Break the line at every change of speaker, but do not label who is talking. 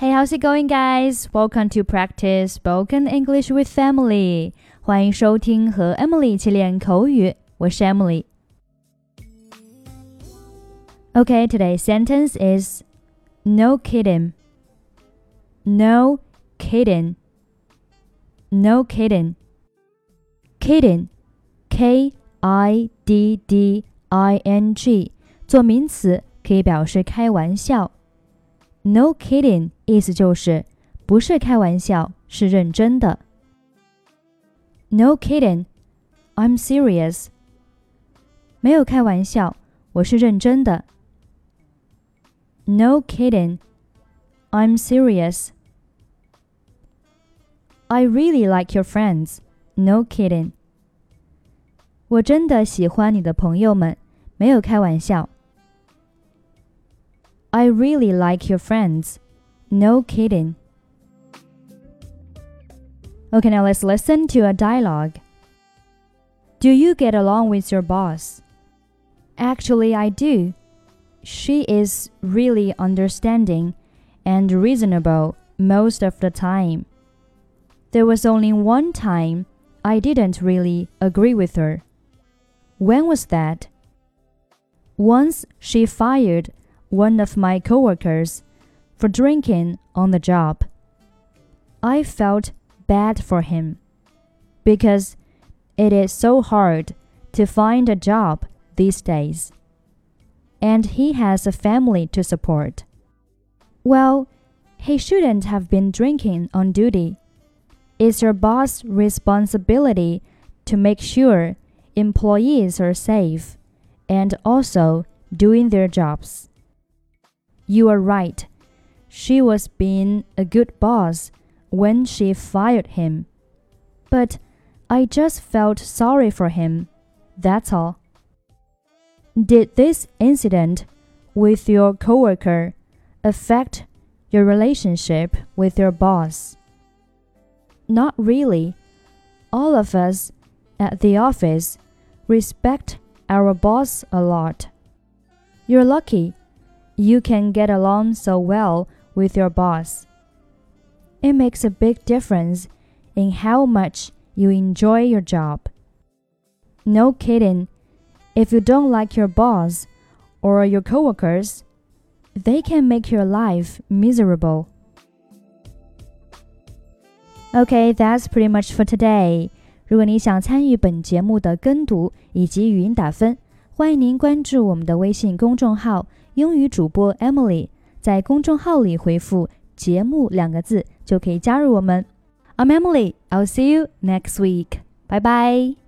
Hey, how's it going, guys? Welcome to practice spoken English with Emily. 欢迎收听和 Emily 一起练口语，我是 Emily。Okay, today's sentence is no kidding. No kidding. No kidding. Kidding, K I D D I N G，做名词可以表示开玩笑。 No kidding 意思就是不是开玩笑，是认真的。No kidding, I'm serious。没有开玩笑，我是认真的。No kidding, I'm serious. I really like your friends. No kidding. 我真的喜欢你的朋友们，没有开玩笑。 I really like your friends. No kidding. Okay, now let's listen to a dialogue. Do you get along with your boss? Actually, I do. She is really understanding and reasonable most of the time. There was only one time I didn't really agree with her. When was that? Once she fired one of my coworkers for drinking on the job. I felt bad for him because it is so hard to find a job these days. And he has a family to support. Well, he shouldn't have been drinking on duty. It's your boss' responsibility to make sure employees are safe and also doing their jobs. You are right. She was being a good boss when she fired him. But I just felt sorry for him. That's all. Did this incident with your coworker affect your relationship with your boss? Not really. All of us at the office respect our boss a lot. You're lucky you can get along so well with your boss. It makes a big difference in how much you enjoy your job. No kidding, if you don't like your boss or your coworkers, they can make your life miserable. Okay, that's pretty much for today. 如果你想参与本节目的跟读以及语音打分，欢迎您关注我们的微信公众号 英语主播 Emily 在公众号里回复“节目”两个字，就可以加入我们。I'm Emily. I'll see you next week. Bye bye.